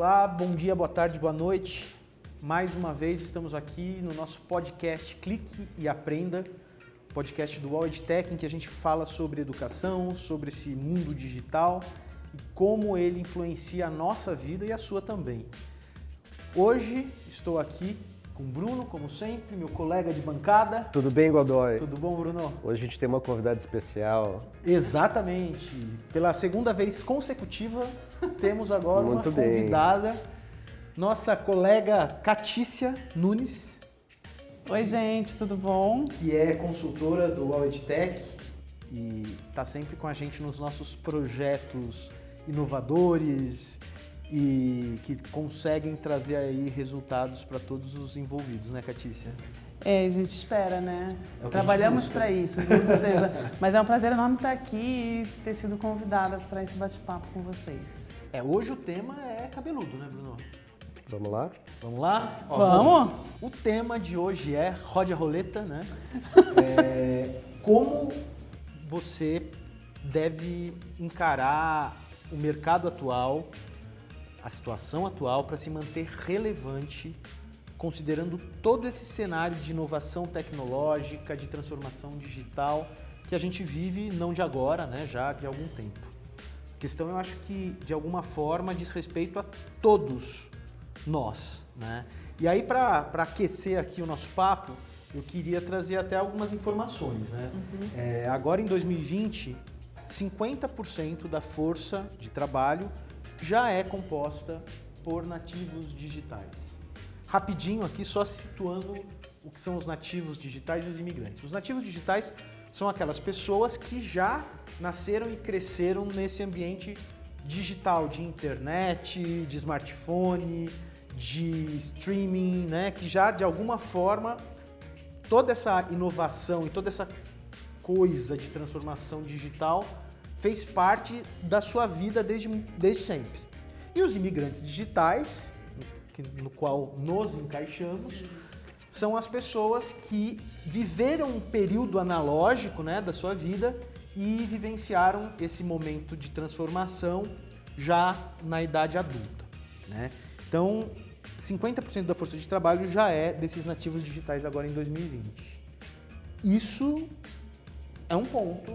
Olá, bom dia, boa tarde, boa noite. Mais uma vez estamos aqui no nosso podcast Clique e Aprenda, podcast do Wall Tech, em que a gente fala sobre educação, sobre esse mundo digital e como ele influencia a nossa vida e a sua também. Hoje estou aqui com o Bruno, como sempre, meu colega de bancada. Tudo bem, Godoy? Tudo bom, Bruno? Hoje a gente tem uma convidada especial. Exatamente. Pela segunda vez consecutiva, temos agora Muito uma bem. convidada, nossa colega Catícia Nunes, Oi, gente, tudo bom? que é consultora do Wallet Tech e está sempre com a gente nos nossos projetos inovadores e que conseguem trazer aí resultados para todos os envolvidos, né, Catícia? É, a gente espera, né? É Trabalhamos para isso, com certeza. Mas é um prazer enorme estar aqui e ter sido convidada para esse bate-papo com vocês. É, hoje o tema é cabeludo, né, Bruno? Vamos lá? Vamos lá? Ó, Vamos? O tema de hoje é rode a roleta, né? É, como você deve encarar o mercado atual, a situação atual para se manter relevante, considerando todo esse cenário de inovação tecnológica, de transformação digital que a gente vive não de agora, né? Já de algum tempo. A questão eu acho que de alguma forma diz respeito a todos nós, né? E aí para aquecer aqui o nosso papo, eu queria trazer até algumas informações, né? É, agora em 2020, 50% da força de trabalho já é composta por nativos digitais. Rapidinho aqui, só situando o que são os nativos digitais e os imigrantes. Os nativos digitais são aquelas pessoas que já nasceram e cresceram nesse ambiente digital de internet, de smartphone, de streaming, né, que já de alguma forma toda essa inovação e toda essa coisa de transformação digital fez parte da sua vida desde, desde sempre. E os imigrantes digitais, no qual nos encaixamos, são as pessoas que viveram um período analógico né, da sua vida e vivenciaram esse momento de transformação já na idade adulta. Né? Então, 50% da força de trabalho já é desses nativos digitais agora em 2020. Isso é um ponto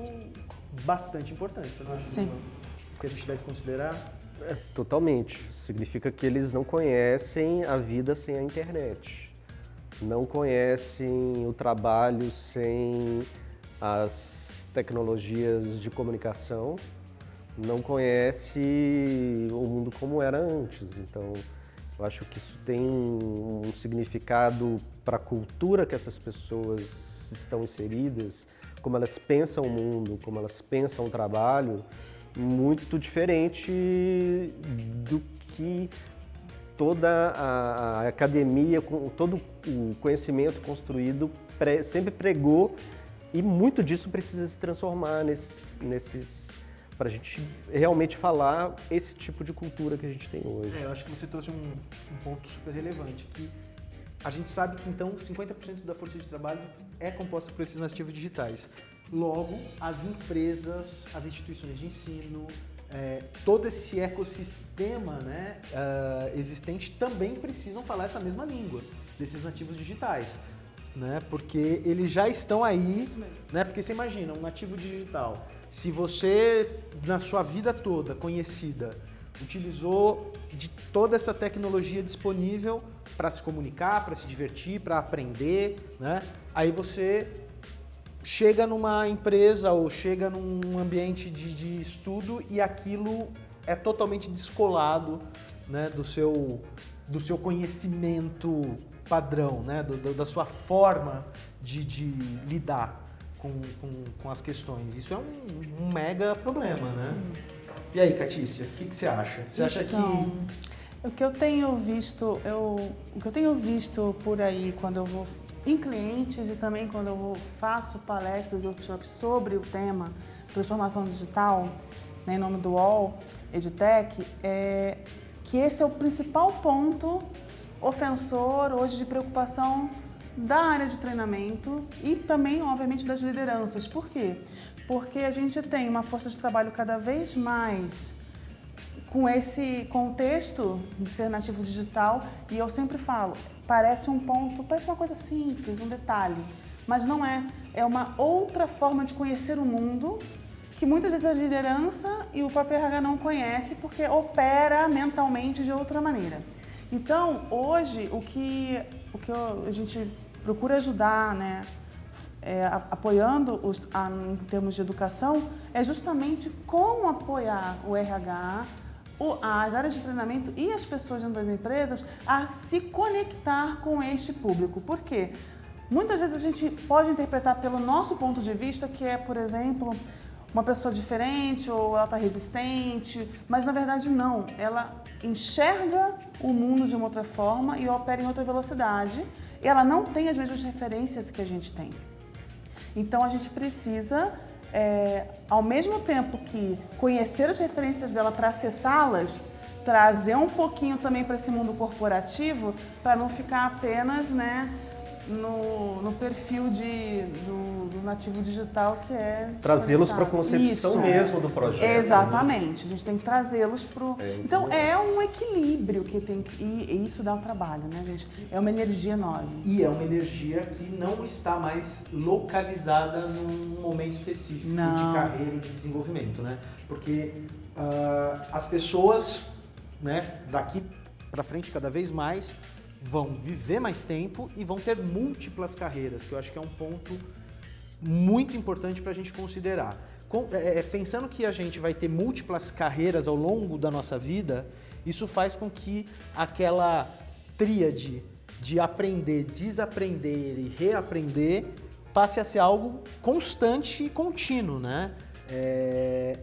bastante importante, você não acha, Sim. Que a gente deve considerar. É, totalmente. Significa que eles não conhecem a vida sem a internet. Não conhecem o trabalho sem as tecnologias de comunicação. Não conhece o mundo como era antes. Então, eu acho que isso tem um significado para a cultura que essas pessoas estão inseridas, como elas pensam o mundo, como elas pensam o trabalho, muito diferente do que toda a, academia, todo o conhecimento construído pre- sempre pregou e muito disso precisa se transformar nesses, nesses para a gente realmente falar esse tipo de cultura que a gente tem hoje. É, eu acho que você trouxe um, um ponto super relevante, que a gente sabe que então 50% da força de trabalho é composta por esses nativos digitais. Logo, as empresas, as instituições de ensino, é, todo esse ecossistema né, ah, existente também precisam falar essa mesma língua desses nativos digitais. Né, porque eles já estão aí, né, porque você imagina, um nativo digital, se você na sua vida toda conhecida utilizou de toda essa tecnologia disponível para se comunicar, para se divertir, para aprender, né? Aí você chega numa empresa ou chega num ambiente de, de estudo e aquilo é totalmente descolado né, do, seu, do seu conhecimento padrão, né, do- do- da sua forma de, de lidar com, com, com as questões. Isso é um, um mega problema, né? E aí, Catícia, o que, que você acha? Você acha Então, que O que eu tenho visto, eu, o que eu tenho visto por aí quando eu vou em clientes e também quando eu faço palestras e workshops sobre o tema transformação digital, né, em nome do UOL, EdTech, é que esse é o principal ponto ofensor hoje de preocupação da área de treinamento e também, obviamente, das lideranças. Por quê? Porque a gente tem uma força de trabalho cada vez mais com esse contexto de ser nativo digital, e eu sempre falo, parece um ponto, parece uma coisa simples, um detalhe, mas não é. É uma outra forma de conhecer o mundo que muitas vezes a liderança e o próprio RH não conhece porque opera mentalmente de outra maneira. Então, hoje, o que, o que a gente procura ajudar, né, é, apoiando os, a, em termos de educação, é justamente como apoiar o RH, o, as áreas de treinamento e as pessoas dentro das empresas a se conectar com este público. Por quê? Muitas vezes a gente pode interpretar pelo nosso ponto de vista que é, por exemplo, uma pessoa diferente ou ela está resistente, mas na verdade não. Ela enxerga o mundo de uma outra forma e opera em outra velocidade. E ela não tem as mesmas referências que a gente tem. Então a gente precisa, é, ao mesmo tempo que conhecer as referências dela para acessá-las, trazer um pouquinho também para esse mundo corporativo, para não ficar apenas, né? No, no perfil de, do, do, nativo digital que é trazê-los para a concepção Isso. mesmo do projeto. Né? Exatamente, a gente tem que trazê-los para o. É, então é um equilíbrio que tem que. E, isso dá um trabalho, né, gente? É uma energia enorme. E é uma energia que não está mais localizada num momento específico não. de carreira de desenvolvimento, né? Porque uh, as pessoas, né, daqui para frente cada vez mais vão viver mais tempo e vão ter múltiplas carreiras, que eu acho que é um ponto muito importante para a gente considerar. Com, é, é, pensando que a gente vai ter múltiplas carreiras ao longo da nossa vida, isso faz com que aquela tríade de aprender, desaprender e reaprender passe a ser algo constante e contínuo, né? É...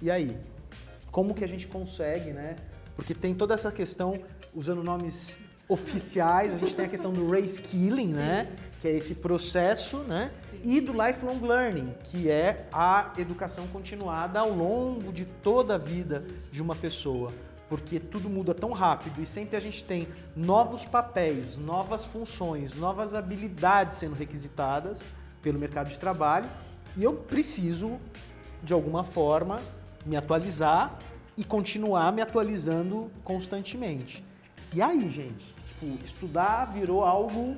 E aí, como que a gente consegue, né? Porque tem toda essa questão, usando nomes oficiais, a gente tem a questão do reskilling, né? Que é esse processo, né? Sim. E do lifelong learning, que é a educação continuada ao longo de toda a vida de uma pessoa. Porque tudo muda tão rápido e sempre a gente tem novos papéis, novas funções, novas habilidades sendo requisitadas pelo mercado de trabalho e eu preciso, de alguma forma, me atualizar e continuar me atualizando constantemente. E aí, gente? tipo, estudar virou algo.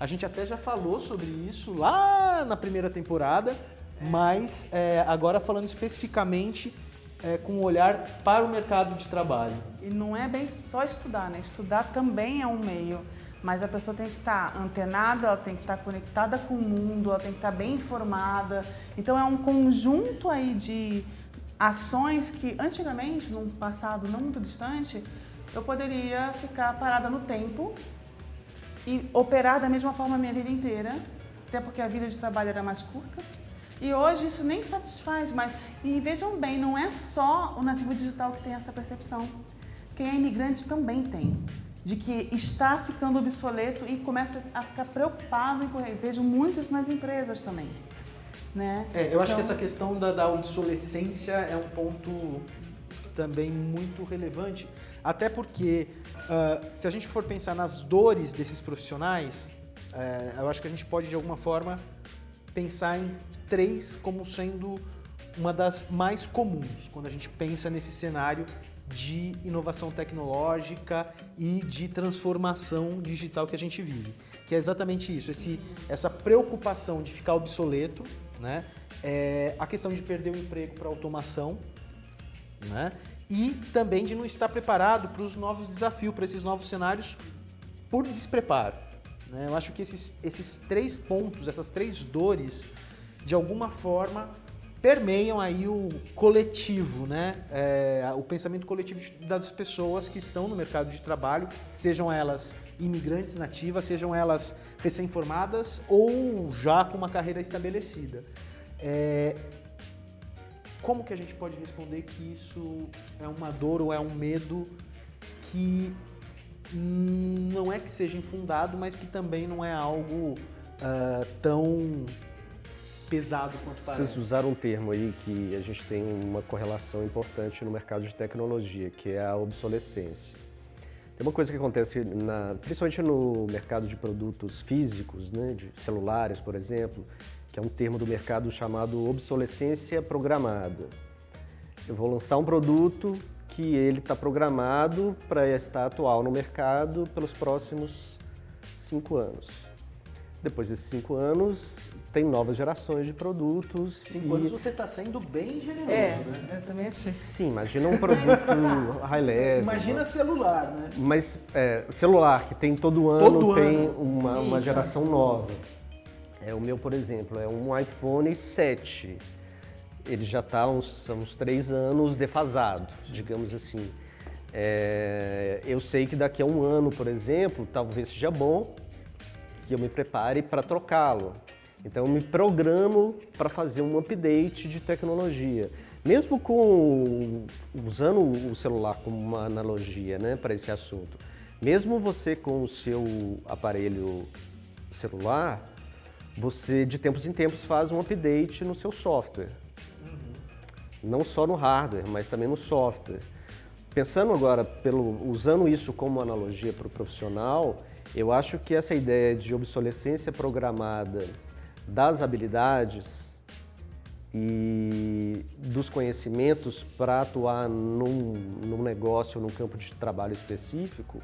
A gente até já falou sobre isso lá na primeira temporada, é. mas é, agora falando especificamente é, com um olhar para o mercado de trabalho. E não é bem só estudar, né? Estudar também é um meio, mas a pessoa tem que estar antenada, ela tem que estar conectada com o mundo, ela tem que estar bem informada. Então é um conjunto aí de ações que antigamente, num passado não muito distante, eu poderia ficar parada no tempo e operar da mesma forma a minha vida inteira, até porque a vida de trabalho era mais curta. E hoje isso nem satisfaz mais. E vejam bem, não é só o nativo digital que tem essa percepção. Quem é imigrante também tem. De que está ficando obsoleto e começa a ficar preocupado em correr. Vejo muito isso nas empresas também. Né? É, eu acho então... que essa questão da, da obsolescência é um ponto também muito relevante até porque, uh, se a gente for pensar nas dores desses profissionais, uh, eu acho que a gente pode, de alguma forma, pensar em três como sendo uma das mais comuns quando a gente pensa nesse cenário de inovação tecnológica e de transformação digital que a gente vive. Que é exatamente isso, esse, essa preocupação de ficar obsoleto, né? É a questão de perder o emprego para automação, né? E também de não estar preparado para os novos desafios, para esses novos cenários por despreparo. Né? Eu acho que esses, esses três pontos, essas três dores, de alguma forma permeiam aí o coletivo, né? É, o pensamento coletivo das pessoas que estão no mercado de trabalho, sejam elas imigrantes nativas, sejam elas recém-formadas ou já com uma carreira estabelecida. É, como que a gente pode responder que isso é uma dor ou é um medo que não é que seja infundado, mas que também não é algo uh, tão pesado quanto parece. Vocês usaram um termo aí que a gente tem uma correlação importante no mercado de tecnologia, que é a obsolescência. Tem uma coisa que acontece, na, principalmente no mercado de produtos físicos, né, de celulares, por exemplo, que é um termo do mercado chamado obsolescência programada. Eu vou lançar um produto que ele está programado para estar atual no mercado pelos próximos cinco anos. Depois desses cinco anos, tem novas gerações de produtos. Cinco e... anos você está sendo bem generoso, é, né? Eu também achei. Sim, imagina um produto high level. Imagina celular, né? Mas é, celular, que tem todo ano, todo tem ano. Uma, uma geração nova. É, o meu, por exemplo, é um iPhone 7. Ele já está uns, uns três anos defasado, digamos assim. É, eu sei que daqui a um ano, por exemplo, talvez seja bom que eu me prepare para trocá-lo. Então eu me programo para fazer um update de tecnologia. Mesmo com usando o celular como uma analogia, né, para esse assunto. Mesmo você com o seu aparelho celular, você de tempos em tempos faz um update no seu software. Uhum. Não só no hardware, mas também no software. Pensando agora, pelo, usando isso como analogia para o profissional, eu acho que essa ideia de obsolescência programada das habilidades e dos conhecimentos para atuar num, num negócio, num campo de trabalho específico,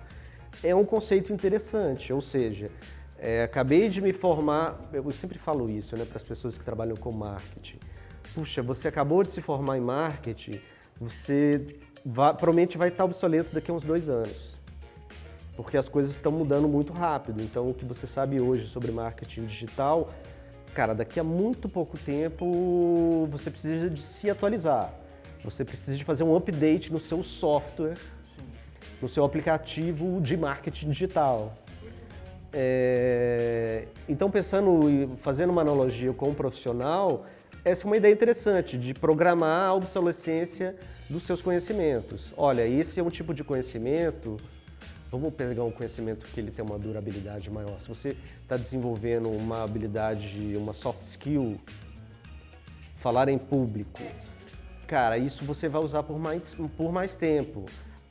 é um conceito interessante. Ou seja, é, acabei de me formar, eu sempre falo isso né, para as pessoas que trabalham com marketing. Puxa, você acabou de se formar em marketing, você vai, provavelmente vai estar obsoleto daqui a uns dois anos. Porque as coisas estão mudando muito rápido. Então, o que você sabe hoje sobre marketing digital cara, daqui a muito pouco tempo você precisa de se atualizar. Você precisa de fazer um update no seu software, Sim. no seu aplicativo de marketing digital. É... Então, pensando, fazendo uma analogia com um profissional, essa é uma ideia interessante de programar a obsolescência dos seus conhecimentos. Olha, esse é um tipo de conhecimento Vamos pegar um conhecimento que ele tem uma durabilidade maior. Se você está desenvolvendo uma habilidade, uma soft skill, falar em público, cara, isso você vai usar por mais, por mais tempo.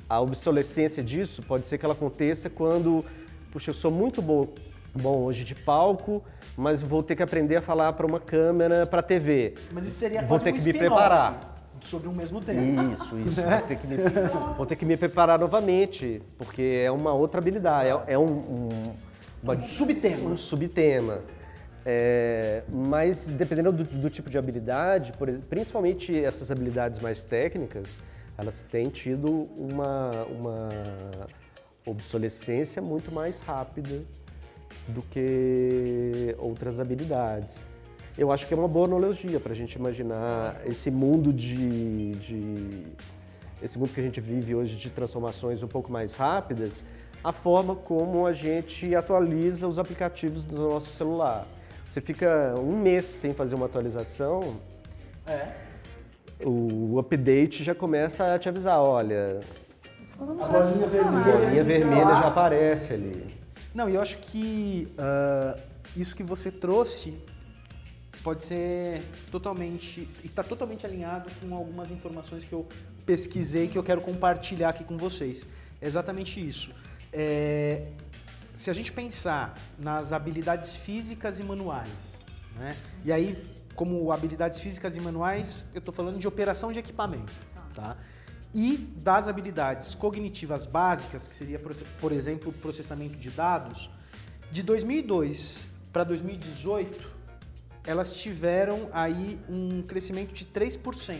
A obsolescência disso pode ser que ela aconteça quando, puxa, eu sou muito bom, bom hoje de palco, mas vou ter que aprender a falar para uma câmera, para TV. Mas isso seria Vou ter um que me preparar sobre um mesmo tema. Isso, isso. Vou ter, que me, vou ter que me preparar novamente, porque é uma outra habilidade, é, é um, um, uma, um subtema. Um subtema. É, mas dependendo do, do, tipo de habilidade, por, principalmente essas habilidades mais técnicas, elas têm tido uma, uma obsolescência muito mais rápida do que outras habilidades eu acho que é uma boa analogia para a gente imaginar esse mundo de, de, esse mundo que a gente vive hoje de transformações um pouco mais rápidas, a forma como a gente atualiza os aplicativos do nosso celular. Você fica um mês sem fazer uma atualização, é. o update já começa a te avisar, olha, a bolinha vermelha, bolinha vermelha já aparece ali. Não, e eu acho que uh, isso que você trouxe pode ser totalmente, está totalmente alinhado com algumas informações que eu pesquisei que eu quero compartilhar aqui com vocês. É exatamente isso. É, se a gente pensar nas habilidades físicas e manuais, né? E aí, como habilidades físicas e manuais, eu estou falando de operação de equipamento, tá? E das habilidades cognitivas básicas, que seria, por exemplo, processamento de dados, de 2002 para 2018, elas tiveram aí um crescimento de 3%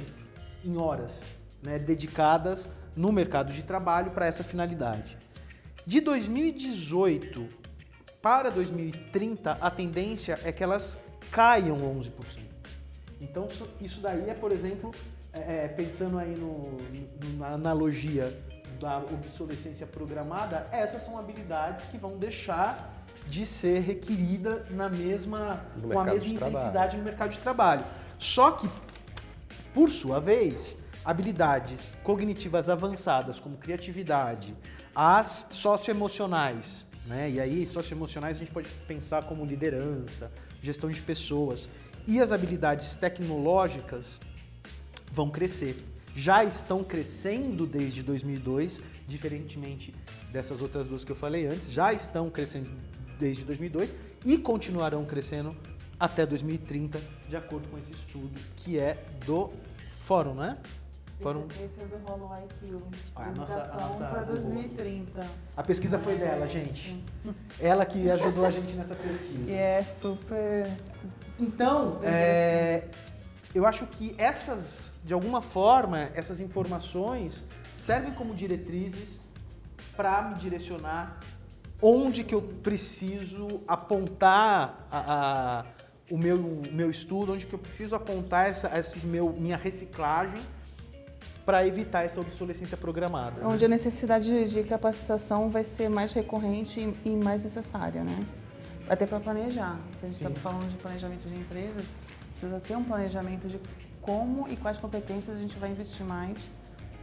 em horas né, dedicadas no mercado de trabalho para essa finalidade. De 2018 para 2030, a tendência é que elas caiam 11%. Então, isso daí é, por exemplo, é, é, pensando aí no, na analogia da obsolescência programada, essas são habilidades que vão deixar de ser requerida na mesma, com a mesma intensidade trabalho. no mercado de trabalho. Só que, por sua vez, habilidades cognitivas avançadas como criatividade, as socioemocionais, né? E aí, socioemocionais a gente pode pensar como liderança, gestão de pessoas, e as habilidades tecnológicas vão crescer. Já estão crescendo desde 2002, diferentemente dessas outras duas que eu falei antes, já estão crescendo desde 2002 e continuarão crescendo até 2030, de acordo com esse estudo que é do Fórum, né? Foram... Esse, é do Hollow IQ. Ah, a nossa- a Educação para 2030. A pesquisa foi dela, gente. Ela que ajudou a gente nessa pesquisa. Que é super. Então, é, eu acho que essas, de alguma forma, essas informações servem como diretrizes para me direcionar onde que eu preciso apontar a- a- o meu, o meu estudo, onde que eu preciso apontar essa, esse meu, minha reciclagem para evitar essa obsolescência programada. Onde a necessidade de, de capacitação vai ser mais recorrente e, e mais necessária, né? Até para planejar. Se a gente está falando de planejamento de empresas, precisa ter um planejamento de como e quais competências a gente vai investir mais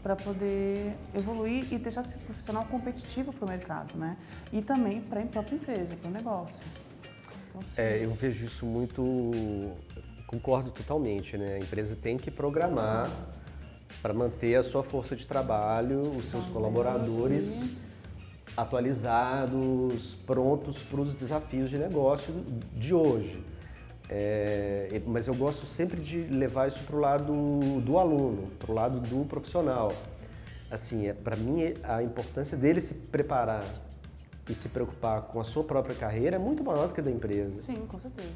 para poder evoluir e deixar esse profissional competitivo para o mercado, né? E também para a própria empresa, para o negócio. Então, sim. É, eu vejo isso muito. Concordo totalmente, né? A empresa tem que programar para manter a sua força de trabalho, os seus colaboradores atualizados, prontos para os desafios de negócio de hoje. É, mas eu gosto sempre de levar isso para o lado do aluno, para o lado do profissional. Assim, é, para mim, a importância dele se preparar e se preocupar com a sua própria carreira é muito maior do que a da empresa. Sim, com certeza.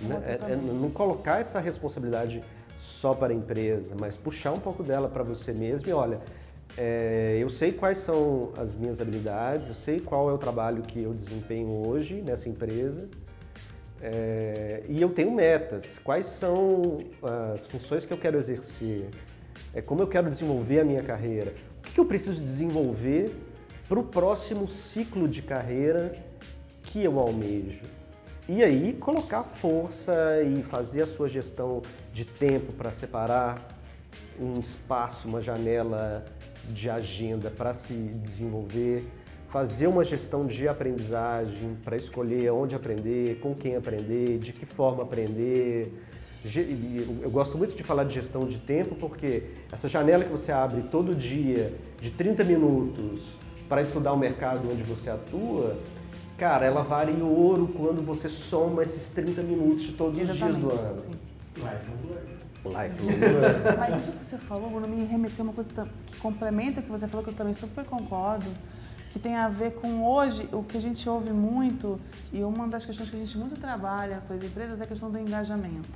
Né? É- é não colocar essa responsabilidade só para a empresa, mas puxar um pouco dela para você mesmo e olha, é, eu sei quais são as minhas habilidades, eu sei qual é o trabalho que eu desempenho hoje nessa empresa é, e eu tenho metas. Quais são as funções que eu quero exercer? É, como eu quero desenvolver a minha carreira? O que que eu preciso desenvolver para o próximo ciclo de carreira que eu almejo? E aí colocar força e fazer a sua gestão de tempo para separar um espaço, uma janela de agenda para se desenvolver, fazer uma gestão de aprendizagem para escolher onde aprender, com quem aprender, de que forma aprender. Eu gosto muito de falar de gestão de tempo porque essa janela que você abre todo dia de 30 minutos para estudar o mercado onde você atua, cara, ela vale em ouro quando você soma esses 30 minutos de todos os dias do ano. sim. Mas isso que você falou, Bruno, me remeteu uma coisa que complementa o que você falou, que eu também super concordo, que tem a ver com hoje, o que a gente ouve muito, e uma das questões que a gente muito trabalha com as empresas é a questão do engajamento.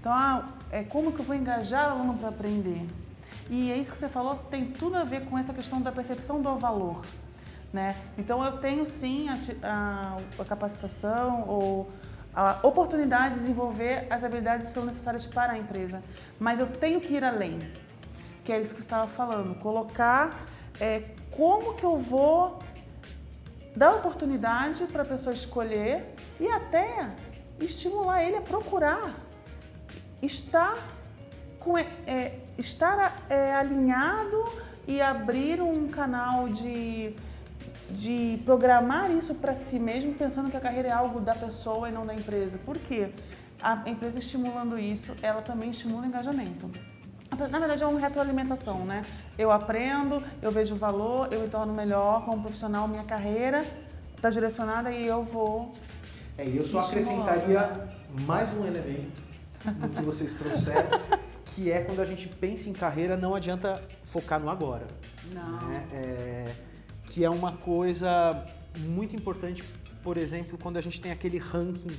Então, ah, é como que eu vou engajar o aluno para aprender? E é isso que você falou, tem tudo a ver com essa questão da percepção do valor. Né? Então, eu tenho sim a, a- a capacitação ou a oportunidade de desenvolver as habilidades que são necessárias para a empresa, mas eu tenho que ir além, que é isso que você estava falando, colocar é, como que eu vou dar oportunidade para a pessoa escolher e até estimular ele a procurar estar com é, é, estar é, alinhado e abrir um canal de de programar isso para si mesmo, pensando que a carreira é algo da pessoa e não da empresa. Por quê? A empresa estimulando isso, ela também estimula o engajamento. Na verdade, é uma retroalimentação, né? Eu aprendo, eu vejo o valor, eu me torno melhor como profissional, minha carreira está direcionada e eu vou. É, e eu só acrescentaria mais um elemento no que vocês trouxeram, que é quando a gente pensa em carreira, não adianta focar no agora. Não. né? É, que é uma coisa muito importante, por exemplo, quando a gente tem aquele ranking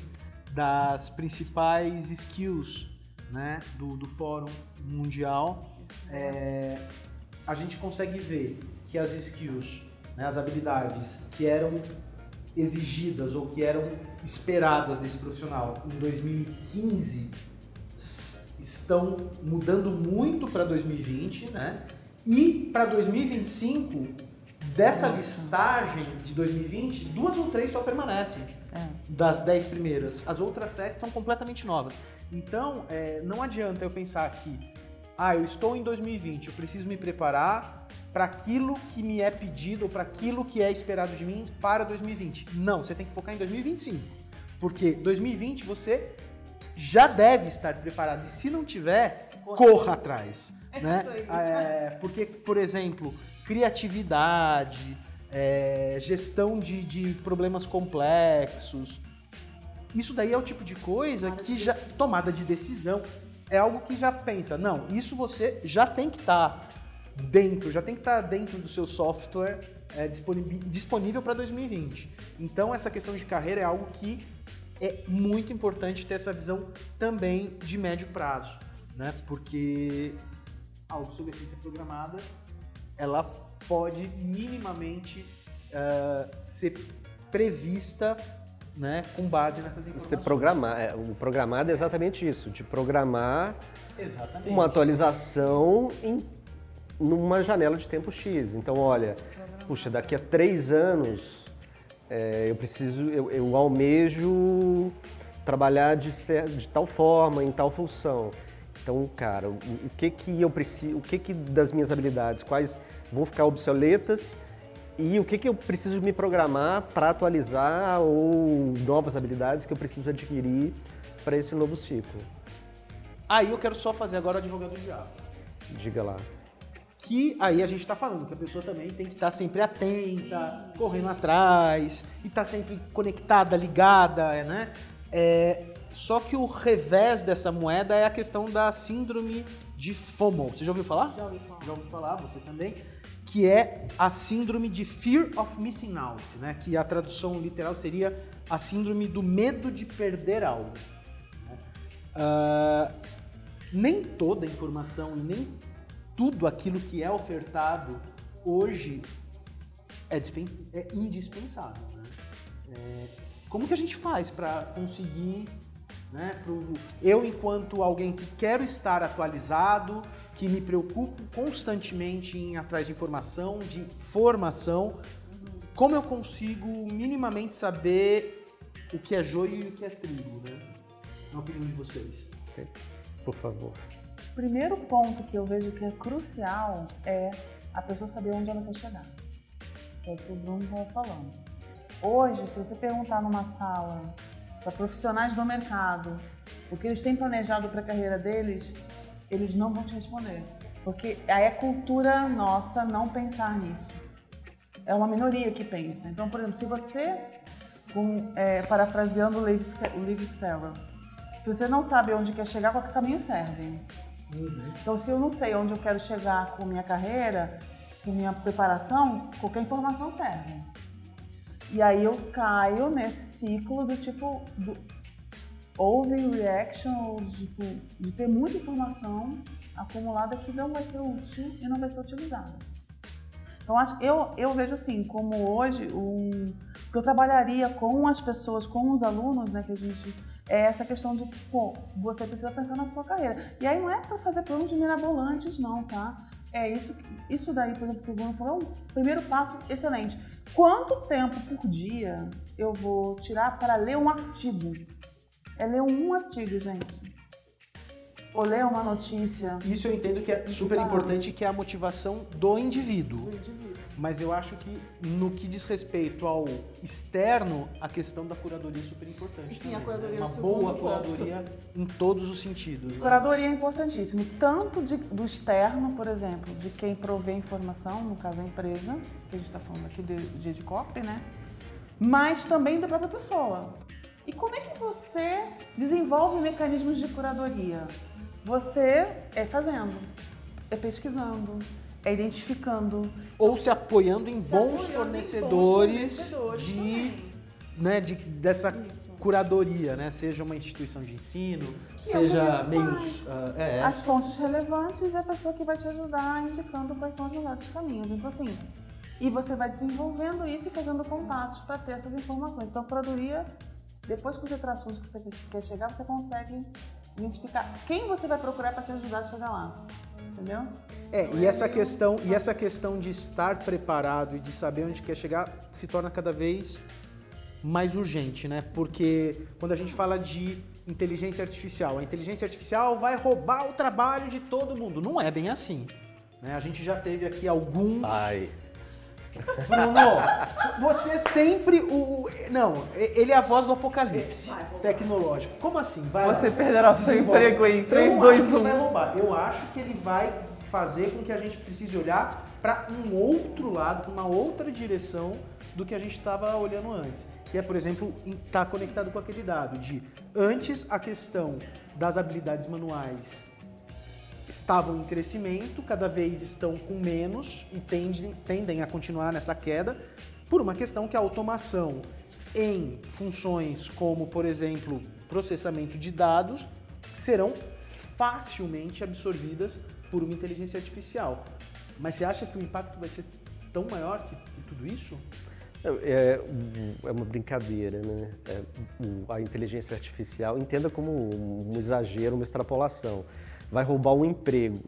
das principais skills né, do, do Fórum Mundial, é, a gente consegue ver que as skills, né, as habilidades que eram exigidas ou que eram esperadas desse profissional em 2015 s- estão mudando muito para 2020, né? E para 2025, dessa listagem de 2020, duas ou três só permanecem É. das dez primeiras. As outras sete são completamente novas. Então, é, não adianta eu pensar que, ah, eu estou em 2020, eu preciso me preparar para aquilo que me é pedido ou para aquilo que é esperado de mim para 2020. Não, você tem que focar em 2025. Porque 2020 você já deve estar preparado. E se não tiver, corra atrás. né? isso aí. É, porque, por exemplo, criatividade, é, gestão de, de problemas complexos. Isso daí é o tipo de coisa Tomada que de já. Tomada de decisão. é algo que já pensa, não, isso você já tem que estar tá dentro, já tem que estar tá dentro do seu software é, disponível para 2020. Então essa questão de carreira é algo que é muito importante ter essa visão também de médio prazo, né? Porque a obsolescência programada ela pode minimamente uh, ser prevista né, com base nessas informações. Você programar, é, o programado é exatamente isso, de programar exatamente. uma atualização em numa janela de tempo X. Então, olha, puxa, daqui a três anos é, eu preciso, eu, eu almejo trabalhar de, de tal forma, em tal função. Então, cara, o, o que que eu preciso, o que que das minhas habilidades, quais vão ficar obsoletas e o que, que eu preciso me programar para atualizar ou novas habilidades que eu preciso adquirir para esse novo ciclo. Aí eu quero só fazer agora o advogado do diabo. Diga lá. Que aí a gente está falando que a pessoa também tem que estar tá sempre atenta, correndo atrás, e estar tá sempre conectada, ligada, né? É, só que o revés dessa moeda é a questão da síndrome de FOMO. Você já ouviu falar? Já ouvi falar. Já ouviu falar, você também que é a síndrome de Fear of Missing Out, né? que a tradução literal seria a síndrome do medo de perder algo. Uh, nem toda informação e nem tudo aquilo que é ofertado hoje é, é indispensável. Né? É, como que a gente faz para conseguir né, pro, eu, enquanto alguém que quero estar atualizado, que me preocupo constantemente em atrás de informação, de formação, como eu consigo minimamente saber o que é joio e o que é trigo, né? Na opinião de vocês. Por favor. O primeiro ponto que eu vejo que é crucial é a pessoa saber onde ela quer chegar. É o que o Bruno estava falando. Hoje, se você perguntar numa sala para profissionais do mercado o que eles têm planejado para a carreira deles, eles não vão te responder. Porque aí é cultura nossa não pensar nisso. É uma minoria que pensa. Então, por exemplo, se você, com, é, parafraseando o Lewis Carroll, se você não sabe onde quer chegar, qualquer caminho serve. Uhum. Então, se eu não sei onde eu quero chegar com minha carreira, com minha preparação, qualquer informação serve. E aí eu caio nesse ciclo do tipo, do, overreaction, tipo, de ter muita informação acumulada que não vai ser útil e não vai ser utilizada. Então, acho, eu, eu vejo assim, como hoje, um, que eu trabalharia com as pessoas, com os alunos, né, que a gente é essa questão de, pô, você precisa pensar na sua carreira. E aí não é para fazer planos de mirabolantes, não, tá? É isso, isso daí, por exemplo, que o Bruno falou, é um primeiro passo excelente. Quanto tempo por dia eu vou tirar para ler um artigo? É ler um artigo, gente. Ou ler uma notícia. Isso eu entendo que é super importante, que é a motivação do indivíduo. Do indivíduo. Mas eu acho que no que diz respeito ao externo, a questão da curadoria é super importante. Sim, também. a curadoria Uma é boa curadoria ponto. em todos os sentidos. Né? Curadoria é importantíssimo, tanto de, do externo, por exemplo, de quem provê informação, no caso a empresa, que a gente está falando aqui de, de, de copy, né? Mas também da própria pessoa. E como é que você desenvolve mecanismos de curadoria? Você é fazendo, é pesquisando, é identificando. Ou se apoiando em, se bons, apoiando fornecedores em bons fornecedores de, né, de, dessa Isso. curadoria, né? Seja uma instituição de ensino, que seja meios. Uh, é, As fontes relevantes é a pessoa que vai te ajudar indicando quais são os melhores caminhos. Então, assim, e você vai desenvolvendo isso e fazendo contatos para ter essas informações. Então, a curadoria depois que você traçou onde você quer chegar, você consegue identificar quem você vai procurar para te ajudar a chegar lá. Entendeu? É, e essa questão, e essa questão de estar preparado e de saber onde quer chegar se torna cada vez mais urgente, né? Porque quando a gente fala de inteligência artificial, a inteligência artificial vai roubar o trabalho de todo mundo. Não é bem assim. Né? A gente já teve aqui alguns. Ai. Bruno, você é sempre o. Não, ele é a voz do apocalipse tecnológico. Como assim? Vai você lá. perderá o seu emprego em 3, 2, 1. Vai roubar. Eu acho que ele vai fazer com que a gente precise olhar para um outro lado, uma outra direção do que a gente estava olhando antes. que é, por exemplo, estar tá conectado com aquele dado de antes a questão das habilidades manuais estavam em crescimento, cada vez estão com menos e tendem, tendem a continuar nessa queda, por uma questão que a automação em funções como, por exemplo, processamento de dados serão facilmente absorvidas por uma inteligência artificial. Mas você acha que o impacto vai ser tão maior que, que tudo isso? É, é, uma brincadeira, né? É, a inteligência artificial, entenda como um exagero, uma extrapolação. Vai roubar um emprego.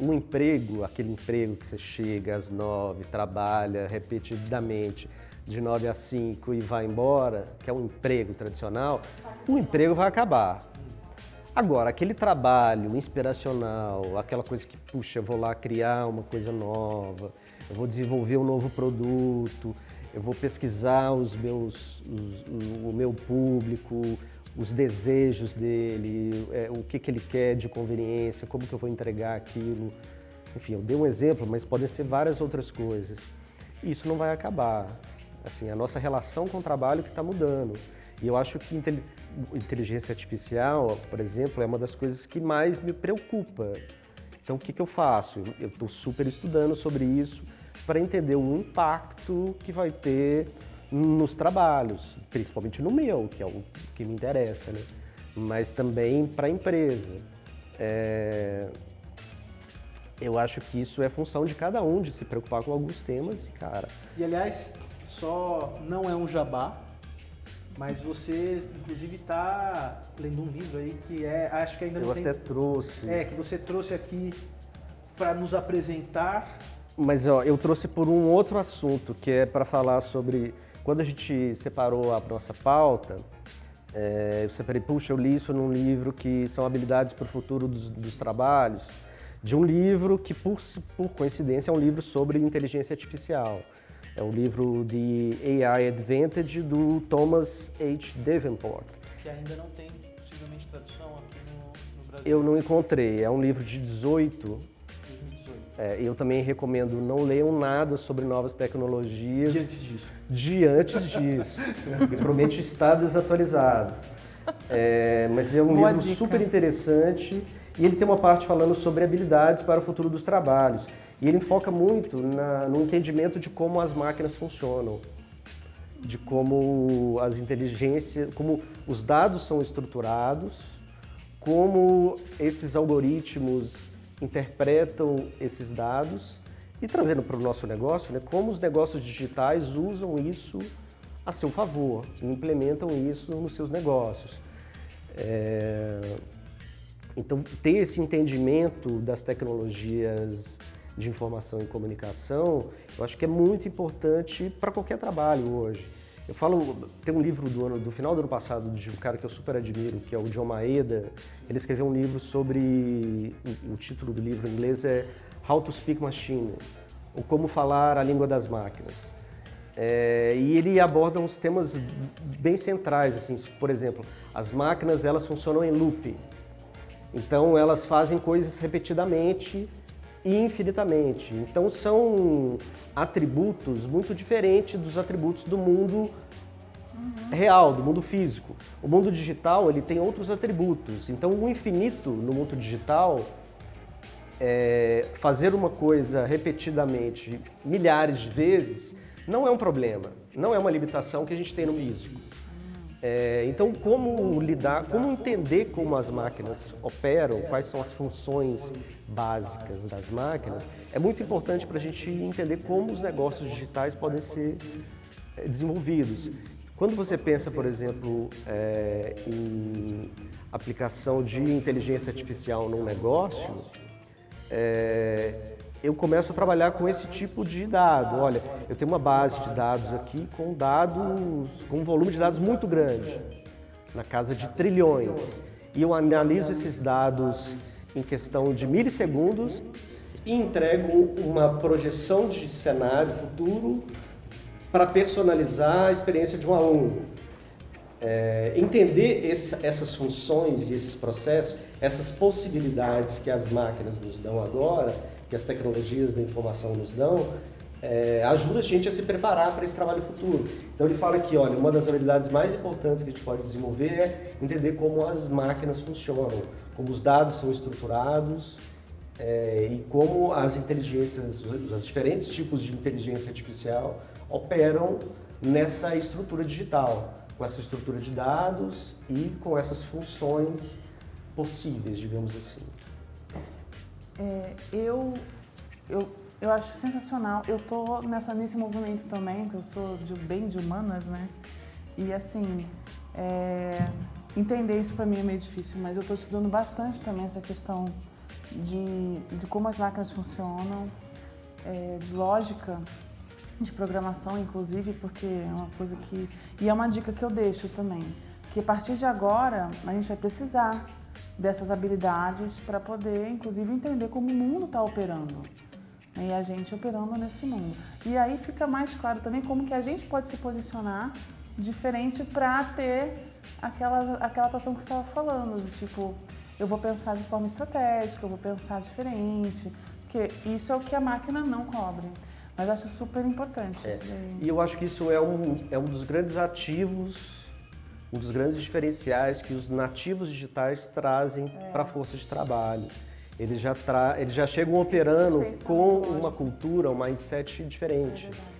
Um emprego, aquele emprego que você chega às nove, trabalha repetidamente de nove às cinco e vai embora, que é um emprego tradicional, o emprego vai acabar. Agora, aquele trabalho inspiracional, aquela coisa que, puxa, eu vou lá criar uma coisa nova, eu vou desenvolver um novo produto, eu vou pesquisar os meus, os, o meu público, os desejos dele, é, o que, que ele quer de conveniência, como que eu vou entregar aquilo. Enfim, eu dei um exemplo, mas podem ser várias outras coisas. Isso não vai acabar. Assim, a nossa relação com o trabalho que está mudando. E eu acho que inteligência artificial, por exemplo, é uma das coisas que mais me preocupa. Então, o que, que eu faço? Eu estou super estudando sobre isso para entender o impacto que vai ter nos trabalhos, principalmente no meu, que é o que me interessa, né? mas também para a empresa. É... Eu acho que isso é função de cada um, de se preocupar com alguns temas, cara. E aliás, só não é um jabá, mas você inclusive está lendo um livro aí que é, acho que ainda não Eu tem. Eu até trouxe. É, que você trouxe aqui para nos apresentar mas ó, eu trouxe por um outro assunto, que é para falar sobre. Quando a gente separou a nossa pauta, é, eu separei, puxa, eu li isso num livro que são habilidades para o futuro dos, dos, trabalhos, de um livro que, por, por coincidência, é um livro sobre inteligência artificial. É o livro de AI Advantage do Thomas H. Davenport. Que ainda não tem possivelmente tradução aqui no, no Brasil. Eu não encontrei. É um livro de 18 é, eu também recomendo não leiam nada sobre novas tecnologias. Diante disso. Diante disso. e promete estar desatualizado. É, mas é um Boa livro dica. super interessante e ele tem uma parte falando sobre habilidades para o futuro dos trabalhos. E ele foca muito na, no entendimento de como as máquinas funcionam, de como as inteligências, como os dados são estruturados, como esses algoritmos interpretam esses dados e trazendo para o nosso negócio, né, como os negócios digitais usam isso a seu favor, implementam isso nos seus negócios. É... Então, ter esse entendimento das tecnologias de informação e comunicação, eu acho que é muito importante para qualquer trabalho hoje. Eu falo, tem um livro do, ano, do final do ano passado de um cara que eu super admiro, que é o John Maeda. Ele escreveu um livro sobre, o, título do livro em inglês é How to Speak Machine, ou Como Falar a Língua das Máquinas. É, e ele aborda uns temas bem centrais, assim, por exemplo, as máquinas elas funcionam em loop. Então elas fazem coisas repetidamente infinitamente. Então são atributos muito diferentes dos atributos do mundo real, do mundo físico. O mundo digital ele tem outros atributos. Então o infinito no mundo digital é, fazer uma coisa repetidamente milhares de vezes não é um problema, não é uma limitação que a gente tem no físico. É, então, como lidar, como entender como as máquinas operam, quais são as funções básicas das máquinas, é muito importante para a gente entender como os negócios digitais podem ser é, desenvolvidos. Quando você pensa, por exemplo, é, em aplicação de inteligência artificial num negócio, é, eu começo a trabalhar com esse tipo de dado. Olha, eu tenho uma base de dados aqui com dados, com um volume de dados muito grande, na casa de trilhões. E eu analiso esses dados em questão de milissegundos e entrego uma projeção de cenário futuro para personalizar a experiência de um aluno. É, entender essas funções e esses processos, essas possibilidades que as máquinas nos dão agora, que as tecnologias da informação nos dão, é, ajuda a gente a se preparar para esse trabalho futuro. Então ele fala que, olha, uma das habilidades mais importantes que a gente pode desenvolver é entender como as máquinas funcionam, como os dados são estruturados é, e como as inteligências, os diferentes tipos de inteligência artificial operam nessa estrutura digital, com essa estrutura de dados e com essas funções possíveis, digamos assim. É, eu, eu eu acho sensacional. Eu tô nessa, nesse movimento também, porque eu sou de bem de humanas, né? E assim, é, entender isso para mim é meio difícil, mas eu estou estudando bastante também essa questão de, de como as máquinas funcionam, é, de lógica de programação, inclusive, porque é uma coisa que. E é uma dica que eu deixo também, que a partir de agora a gente vai precisar dessas habilidades para poder, inclusive, entender como o mundo está operando e a gente operando nesse mundo. E aí fica mais claro também como que a gente pode se posicionar diferente para ter aquela, aquela atuação que você estava falando, de tipo, eu vou pensar de forma estratégica, eu vou pensar diferente, porque isso é o que a máquina não cobre. Mas eu acho super importante é. isso daí. E eu acho que isso é um, é um dos grandes ativos, um dos grandes diferenciais que os nativos digitais trazem é. para a força de trabalho eles já, tra... eles já chegam operando com uma cultura, um mindset diferente. É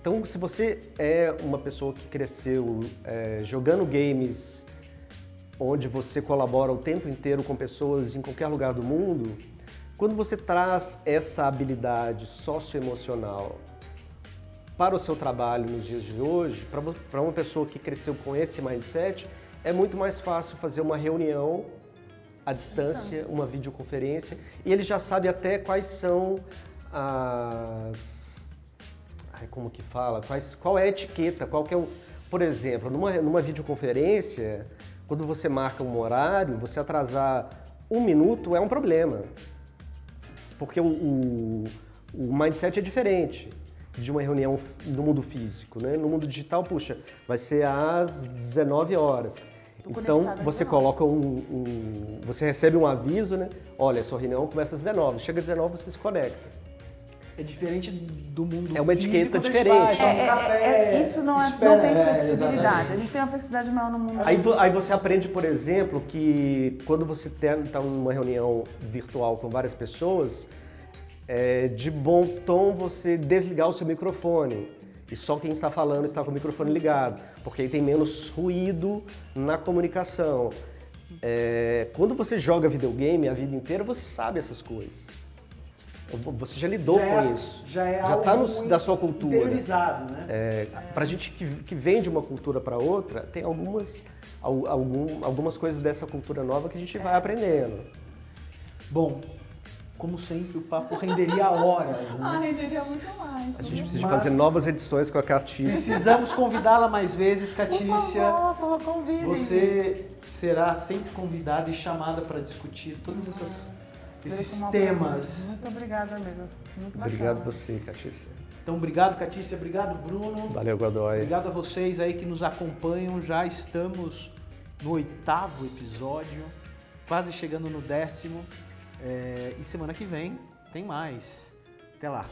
então, se você é uma pessoa que cresceu é, jogando games, onde você colabora o tempo inteiro com pessoas em qualquer lugar do mundo, quando você traz essa habilidade socioemocional para o seu trabalho nos dias de hoje, para uma pessoa que cresceu com esse mindset, é muito mais fácil fazer uma reunião à distância, uma videoconferência, e ele já sabe até quais são as. Ai, como que fala? Quais, qual é a etiqueta? Qual que é o. Por exemplo, numa, numa videoconferência, quando você marca um horário, você atrasar um minuto é um problema. Porque o, o, o mindset é diferente de uma reunião no mundo físico, né? No mundo digital, puxa, vai ser às 19 horas. Então você coloca um, um, Você recebe um aviso, né? Olha, sua reunião começa às 19. Chega às 19, você se conecta. É diferente do mundo É uma etiqueta diferente. É, é, café, é, isso não, é, espera, não tem flexibilidade. a gente tem uma flexibilidade maior no mundo. Aí, aí você aprende, por exemplo, que quando você está numa reunião virtual com várias pessoas, é de bom tom você desligar o seu microfone e só quem está falando está com o microfone ligado, porque aí tem menos ruído na comunicação. É, quando você joga videogame a vida inteira, você sabe essas coisas. Você já lidou já com é, isso. Já é já está da sua cultura. Interiorizado, né? É, Para a gente que, que vem de uma cultura para outra, tem algumas, algum, algumas coisas dessa cultura nova que a gente vai aprendendo. Bom, como sempre, o papo renderia horas. Né? Ah, renderia muito mais. A gente precisa fazer novas edições com a Catícia. Precisamos convidá-la mais vezes, Catícia. Por favor, por favor, Você será sempre convidada e chamada para discutir todos essas, esses temas. Muito obrigada mesmo. Muito obrigado você, Catícia. Então, obrigado, Catícia. Obrigado, Bruno. Valeu, Godoy. Obrigado a vocês aí que nos acompanham. Já estamos no oitavo episódio, quase chegando no décimo. É, e semana que vem tem mais. Até lá!